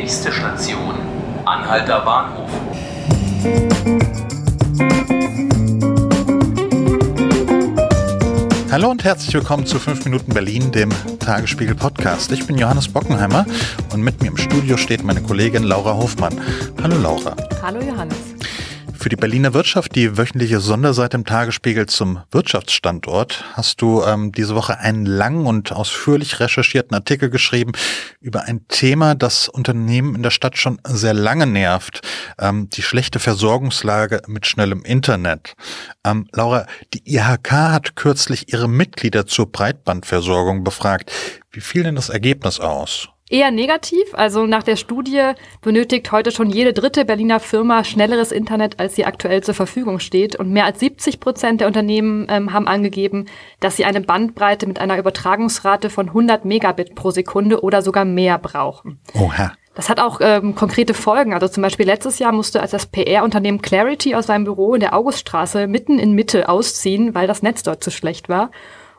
Nächste Station, Anhalter Bahnhof. Hallo und herzlich willkommen zu 5 Minuten Berlin, dem Tagesspiegel Podcast. Ich bin Johannes Bockenheimer und mit mir im Studio steht meine Kollegin Laura Hofmann. Hallo Laura. Hallo Johannes. Für die Berliner Wirtschaft, die wöchentliche Sonderseite im Tagesspiegel zum Wirtschaftsstandort, hast du ähm, diese Woche einen langen und ausführlich recherchierten Artikel geschrieben über ein Thema, das Unternehmen in der Stadt schon sehr lange nervt, ähm, die schlechte Versorgungslage mit schnellem Internet. Ähm, Laura, die IHK hat kürzlich ihre Mitglieder zur Breitbandversorgung befragt. Wie fiel denn das Ergebnis aus? Eher negativ. Also nach der Studie benötigt heute schon jede dritte Berliner Firma schnelleres Internet, als sie aktuell zur Verfügung steht. Und mehr als 70 Prozent der Unternehmen ähm, haben angegeben, dass sie eine Bandbreite mit einer Übertragungsrate von 100 Megabit pro Sekunde oder sogar mehr brauchen. Oha. Das hat auch ähm, konkrete Folgen. Also zum Beispiel letztes Jahr musste als das PR-Unternehmen Clarity aus seinem Büro in der Auguststraße mitten in Mitte ausziehen, weil das Netz dort zu schlecht war.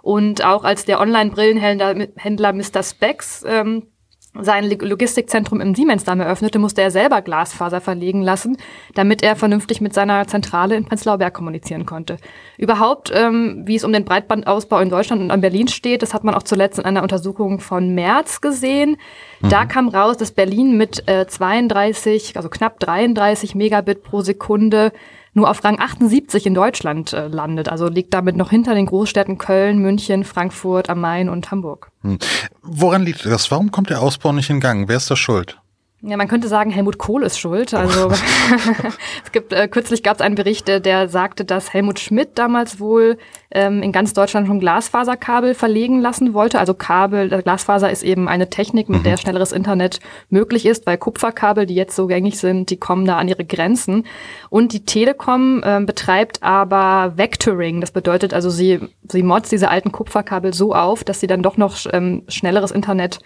Und auch als der Online-Brillenhändler Mr. Specs ähm, sein Logistikzentrum im Siemensdamm eröffnete, musste er selber Glasfaser verlegen lassen, damit er vernünftig mit seiner Zentrale in Prenzlauer Berg kommunizieren konnte. Überhaupt, ähm, wie es um den Breitbandausbau in Deutschland und an Berlin steht, das hat man auch zuletzt in einer Untersuchung von März gesehen. Mhm. Da kam raus, dass Berlin mit äh, 32, also knapp 33 Megabit pro Sekunde nur auf Rang 78 in Deutschland äh, landet. Also liegt damit noch hinter den Großstädten Köln, München, Frankfurt am Main und Hamburg. Hm. Woran liegt das? Warum kommt der Ausbau nicht in Gang? Wer ist da schuld? Ja, man könnte sagen, Helmut Kohl ist schuld. Also oh. es gibt äh, kürzlich gab es einen Bericht, der sagte, dass Helmut Schmidt damals wohl ähm, in ganz Deutschland schon Glasfaserkabel verlegen lassen wollte. Also Kabel, Glasfaser ist eben eine Technik, mit mhm. der schnelleres Internet möglich ist, weil Kupferkabel, die jetzt so gängig sind, die kommen da an ihre Grenzen. Und die Telekom äh, betreibt aber Vectoring. Das bedeutet also, sie sie motzt diese alten Kupferkabel so auf, dass sie dann doch noch ähm, schnelleres Internet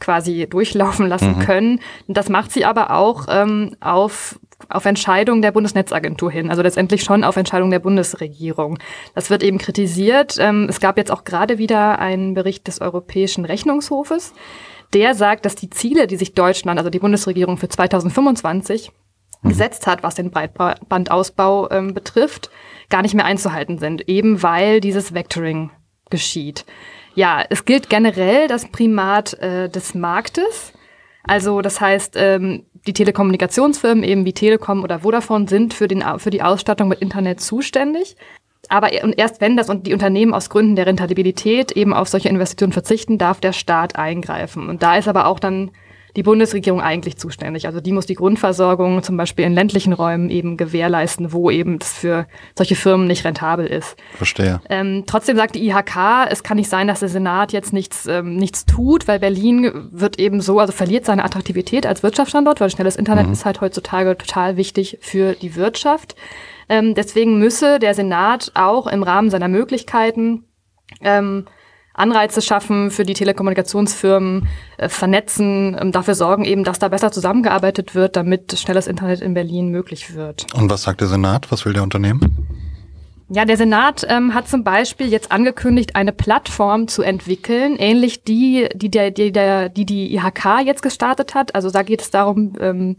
quasi durchlaufen lassen mhm. können. Das macht sie aber auch ähm, auf auf Entscheidung der Bundesnetzagentur hin, also letztendlich schon auf Entscheidung der Bundesregierung. Das wird eben kritisiert. Ähm, es gab jetzt auch gerade wieder einen Bericht des Europäischen Rechnungshofes, der sagt, dass die Ziele, die sich Deutschland, also die Bundesregierung für 2025 mhm. gesetzt hat, was den Breitbandausbau ähm, betrifft, gar nicht mehr einzuhalten sind, eben weil dieses Vectoring geschieht. Ja, es gilt generell das Primat äh, des Marktes. Also das heißt, ähm, die Telekommunikationsfirmen eben wie Telekom oder Vodafone sind für, den, für die Ausstattung mit Internet zuständig. Aber erst wenn das und die Unternehmen aus Gründen der Rentabilität eben auf solche Investitionen verzichten, darf der Staat eingreifen. Und da ist aber auch dann die Bundesregierung eigentlich zuständig. Also die muss die Grundversorgung zum Beispiel in ländlichen Räumen eben gewährleisten, wo eben das für solche Firmen nicht rentabel ist. Verstehe. Ähm, trotzdem sagt die IHK, es kann nicht sein, dass der Senat jetzt nichts, ähm, nichts tut, weil Berlin wird eben so, also verliert seine Attraktivität als Wirtschaftsstandort, weil schnelles Internet mhm. ist halt heutzutage total wichtig für die Wirtschaft. Ähm, deswegen müsse der Senat auch im Rahmen seiner Möglichkeiten ähm, Anreize schaffen für die Telekommunikationsfirmen, äh, vernetzen, ähm, dafür sorgen eben, dass da besser zusammengearbeitet wird, damit schnelles Internet in Berlin möglich wird. Und was sagt der Senat? Was will der Unternehmen? Ja, der Senat ähm, hat zum Beispiel jetzt angekündigt, eine Plattform zu entwickeln, ähnlich die, die der, die, der, die, die IHK jetzt gestartet hat. Also da geht es darum, ähm,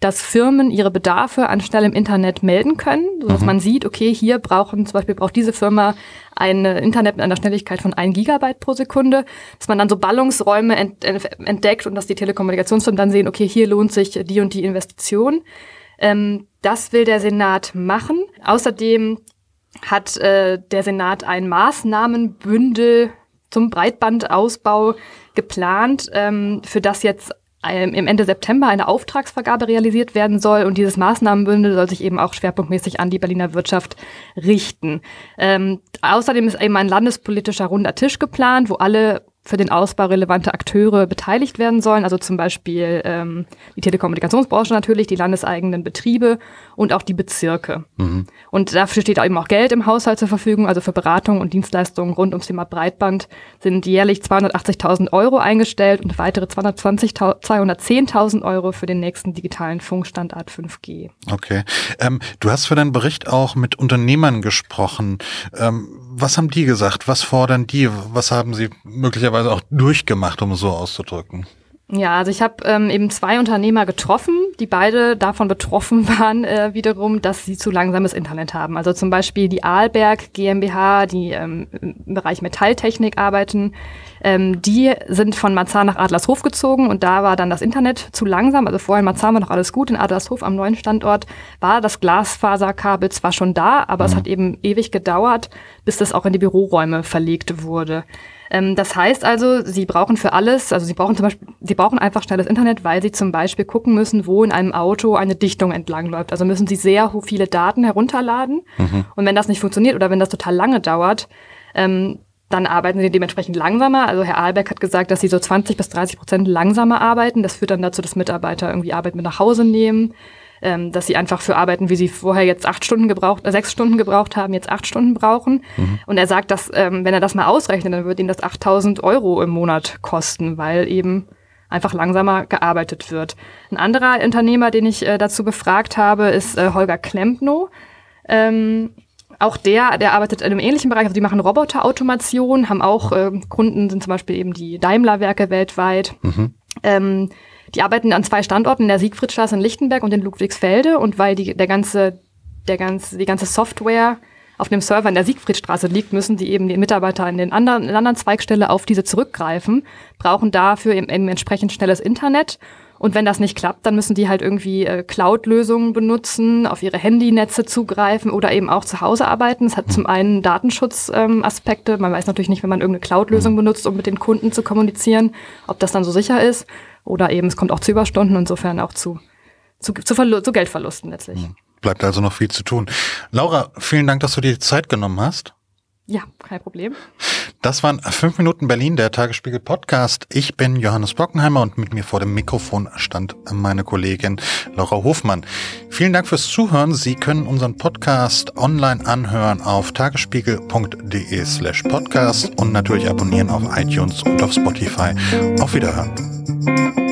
dass Firmen ihre Bedarfe an schnellem Internet melden können, sodass mhm. man sieht, okay, hier brauchen, zum Beispiel braucht diese Firma ein Internet mit einer Schnelligkeit von ein Gigabyte pro Sekunde, dass man dann so Ballungsräume entdeckt und dass die Telekommunikationsfirmen dann sehen, okay, hier lohnt sich die und die Investition. Ähm, das will der Senat machen. Außerdem hat äh, der Senat ein Maßnahmenbündel zum Breitbandausbau geplant, ähm, für das jetzt im Ende September eine Auftragsvergabe realisiert werden soll und dieses Maßnahmenbündel soll sich eben auch schwerpunktmäßig an die Berliner Wirtschaft richten. Ähm, außerdem ist eben ein landespolitischer runder Tisch geplant, wo alle für den Ausbau relevante Akteure beteiligt werden sollen, also zum Beispiel ähm, die Telekommunikationsbranche natürlich, die landeseigenen Betriebe und auch die Bezirke. Mhm. Und dafür steht eben auch Geld im Haushalt zur Verfügung, also für Beratung und Dienstleistungen rund ums Thema Breitband sind jährlich 280.000 Euro eingestellt und weitere 210.000 Euro für den nächsten digitalen Funkstandard 5G. Okay. Ähm, du hast für deinen Bericht auch mit Unternehmern gesprochen. Ähm, was haben die gesagt? Was fordern die? Was haben sie möglicherweise auch durchgemacht, um es so auszudrücken? Ja, also ich habe ähm, eben zwei Unternehmer getroffen, die beide davon betroffen waren äh, wiederum, dass sie zu langsames Internet haben. Also zum Beispiel die Aalberg GmbH, die ähm, im Bereich Metalltechnik arbeiten, ähm, die sind von Marzahn nach Adlershof gezogen und da war dann das Internet zu langsam. Also vorher in Marzahn war noch alles gut, in Adlershof am neuen Standort war das Glasfaserkabel zwar schon da, aber mhm. es hat eben ewig gedauert, bis das auch in die Büroräume verlegt wurde. Ähm, das heißt also, Sie brauchen für alles, also Sie brauchen zum Beispiel, Sie brauchen einfach schnelles Internet, weil Sie zum Beispiel gucken müssen, wo in einem Auto eine Dichtung entlang läuft. Also müssen Sie sehr viele Daten herunterladen. Mhm. Und wenn das nicht funktioniert oder wenn das total lange dauert, ähm, dann arbeiten sie dementsprechend langsamer. Also Herr Ahlbeck hat gesagt, dass sie so 20 bis 30 Prozent langsamer arbeiten. Das führt dann dazu, dass Mitarbeiter irgendwie Arbeit mit nach Hause nehmen ähm, dass sie einfach für Arbeiten, wie sie vorher jetzt acht Stunden gebraucht, äh, sechs Stunden gebraucht haben, jetzt acht Stunden brauchen. Mhm. Und er sagt, dass ähm, wenn er das mal ausrechnet, dann wird ihm das 8000 Euro im Monat kosten, weil eben einfach langsamer gearbeitet wird. Ein anderer Unternehmer, den ich äh, dazu befragt habe, ist äh, Holger Klempno. Ähm, auch der, der arbeitet in einem ähnlichen Bereich, also die machen Roboterautomation, haben auch äh, Kunden, sind zum Beispiel eben die Daimler-Werke weltweit. Mhm. Ähm, die arbeiten an zwei Standorten, in der Siegfriedstraße in Lichtenberg und in Ludwigsfelde. Und weil die, der ganze, der ganze, die ganze Software auf dem Server in der Siegfriedstraße liegt, müssen die eben die Mitarbeiter in den anderen, in anderen Zweigstelle auf diese zurückgreifen, brauchen dafür eben, eben entsprechend schnelles Internet. Und wenn das nicht klappt, dann müssen die halt irgendwie äh, Cloud-Lösungen benutzen, auf ihre Handynetze zugreifen oder eben auch zu Hause arbeiten. Es hat zum einen Datenschutzaspekte. Ähm, man weiß natürlich nicht, wenn man irgendeine Cloud-Lösung mhm. benutzt, um mit den Kunden zu kommunizieren, ob das dann so sicher ist. Oder eben es kommt auch zu Überstunden, insofern auch zu, zu, zu, zu Geldverlusten letztlich. Bleibt also noch viel zu tun. Laura, vielen Dank, dass du dir die Zeit genommen hast. Ja, kein Problem. Das waren fünf Minuten Berlin, der Tagesspiegel Podcast. Ich bin Johannes Bockenheimer und mit mir vor dem Mikrofon stand meine Kollegin Laura Hofmann. Vielen Dank fürs Zuhören. Sie können unseren Podcast online anhören auf tagesspiegel.de slash podcast und natürlich abonnieren auf iTunes und auf Spotify. Auf Wiederhören.